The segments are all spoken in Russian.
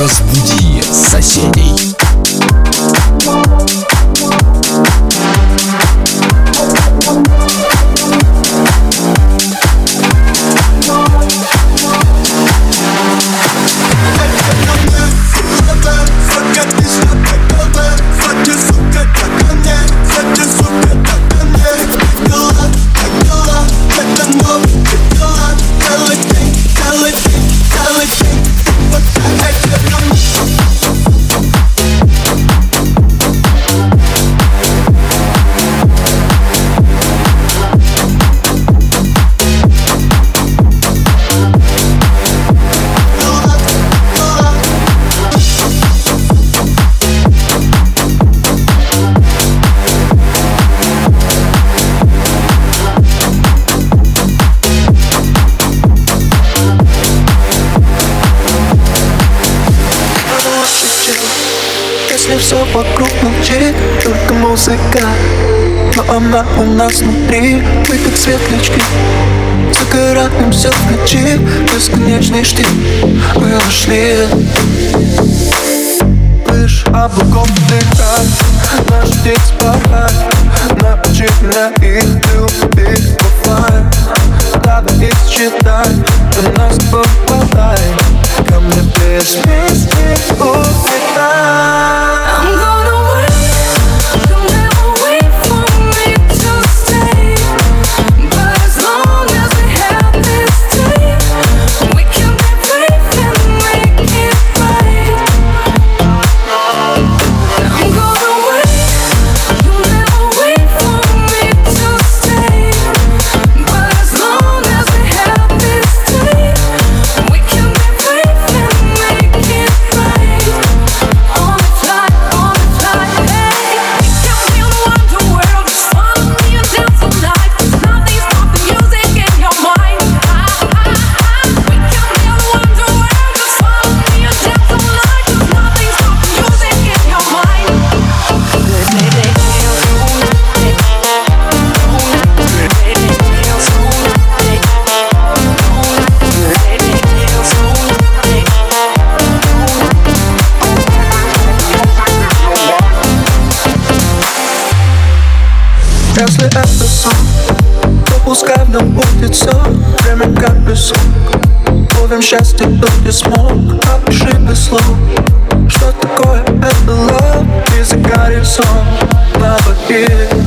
Разбуди соседей. Она у нас внутри, мы как светлячки. Загораемся в ночи, бесконечный штиль. Мы ушли. Лишь облаков дыхать, наш птиц порхать Научи меня их любить, бывает Давай их считай, до нас попадай Если это сон, то пускай в нем будет все Время как песок Ловим счастье, кто не смог Опиши без слов Что такое это love И загорим сон. На двоих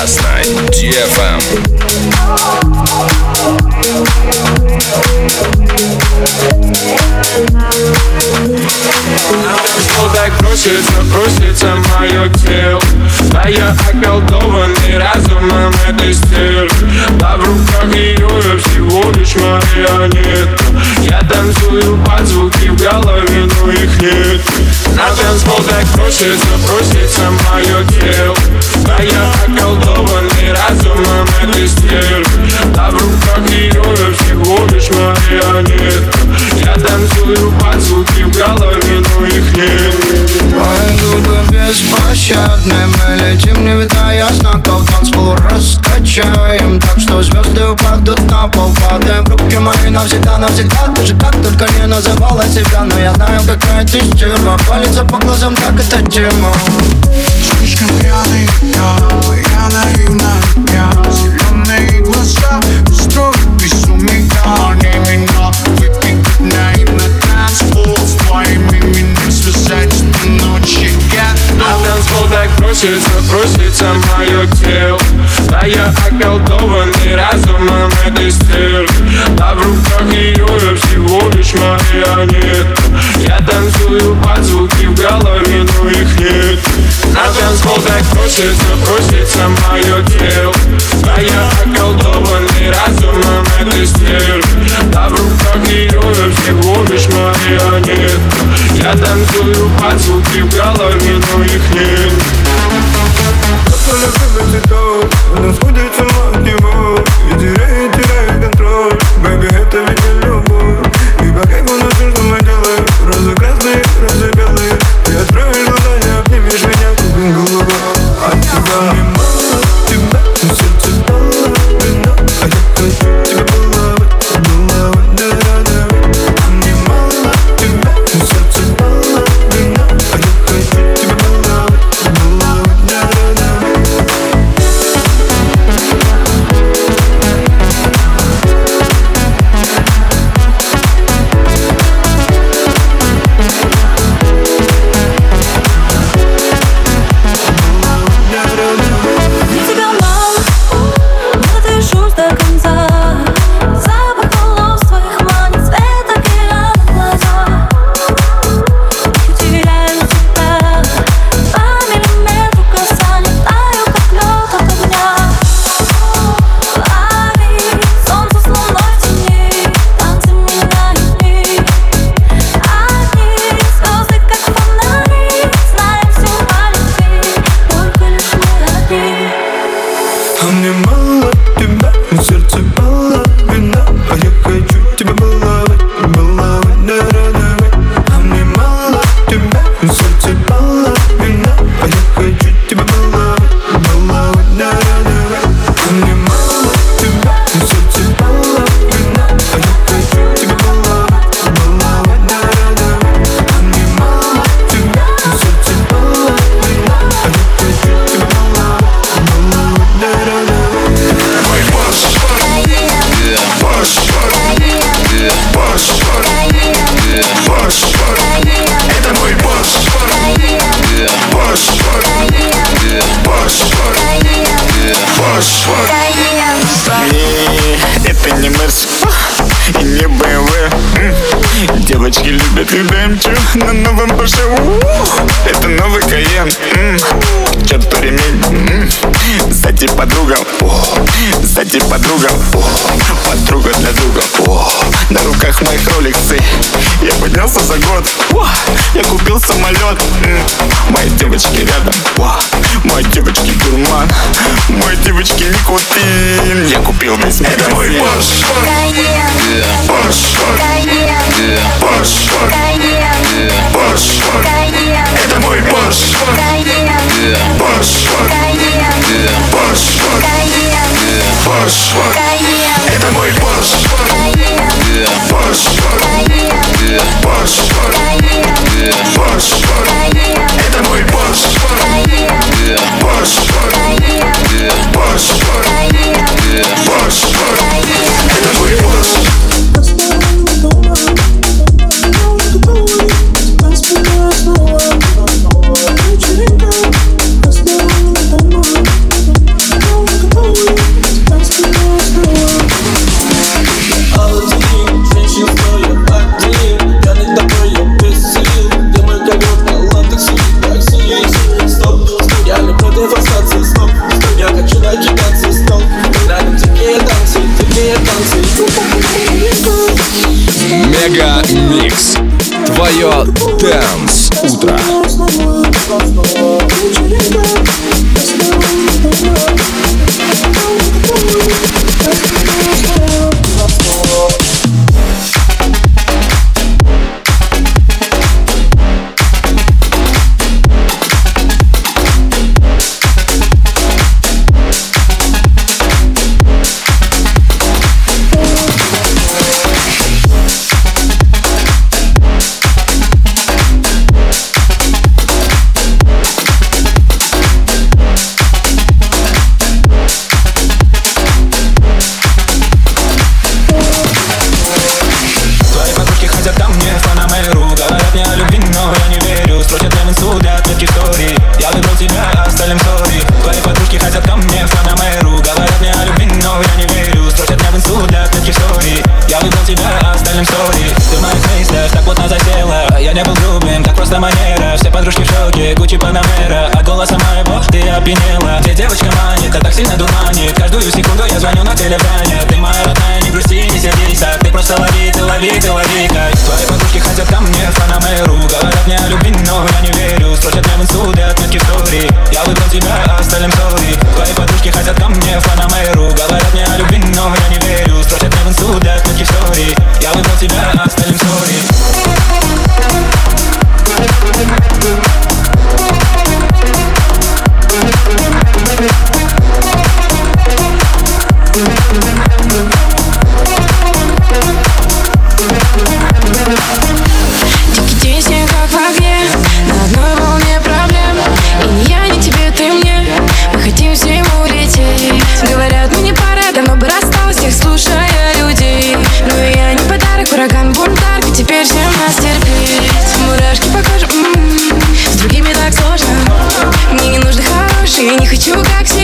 сейчас на DFM. Просится, просится мое тело. А я околдованный разумом этой стервы. А в руках ее я всего лишь марионетка. Я танцую под звуки в голове, но их нет. На танцпол так просится, просится мое тело А я околдованный разумом этой стервы А в руках ее всего лишь марионетка. Я танцую под звуки в но их нет. Твои губы беспощадны Мы летим, не танцпол раскачаем Так что звезды упадут на пол в руки мои навсегда, навсегда. Ты же как только не называла себя Но я знаю, какая ты стерва. Палится по глазам, так это тема Слишком пьяный я, я наивна я Зеленые глаза устроят безумие Не меня. Выпить наивно танцпол С твоим именем связать эту ночь я На танцпол так просится, просится мое тело. А я околдованный разумом этой стервы А в руках ее я всего лишь марионетка. Я танцую под звуки в голове, но их нет просится, просится мое тело. А я околдованный разумом этой стервы А в руках ее я всего лишь марионетка Я танцую под звуки в голове, но их нет. Она сходит с ума от него на новом Порше Это новый Каен. Чёрт по ремень М. Сзади подруга. Сзади подруга. Подруга для друга. На руках моих роликсы. Я поднялся за год. Я купил самолет. Мои девочки рядом. О, Мои девочки дурман Мои девочки никотин. Я купил весь Это мой магазин Это мой Босс Это мой Босс Это мой Yeah. Push. Dance утро. опьянела. Где девочка манит, а так сильно дурманит Каждую секунду я звоню на телефоне. Ты моя родная, не грусти, не сердись, а Ты просто лови, ты лови, ты лови. Твои подружки хотят ко мне в Панамеру. Говорят мне о любви теперь нас терпеть. Мурашки по коже, м-м-м. с другими так сложно. Мне не нужны хорошие, не хочу как все.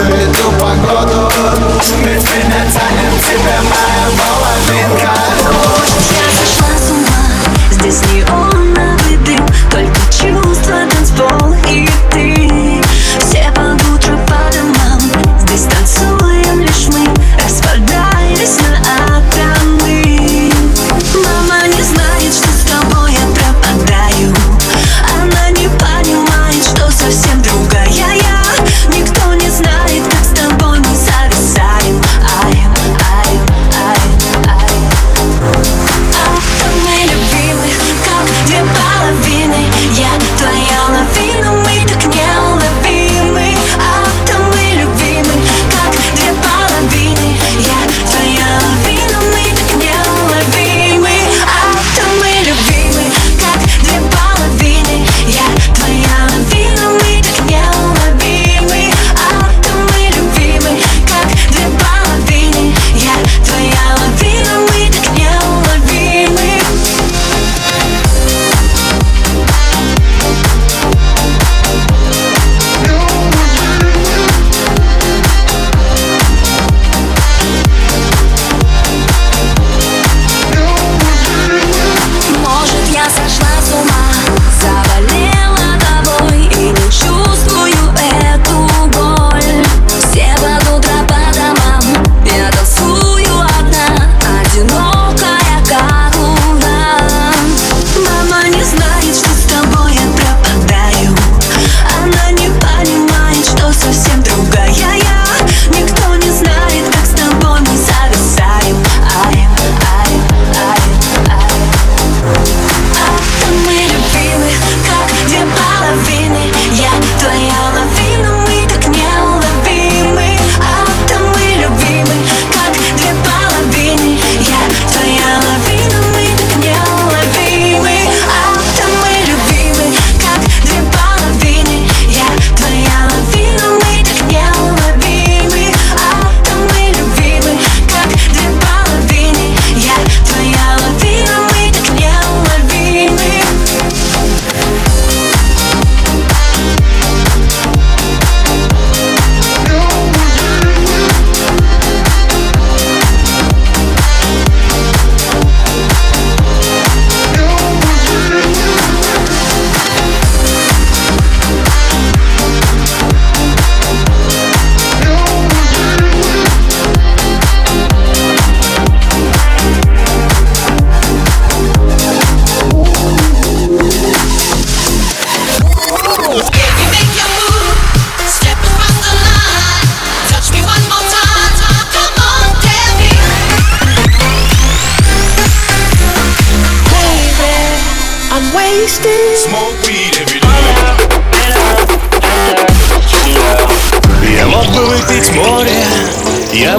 Meto pagodão, meto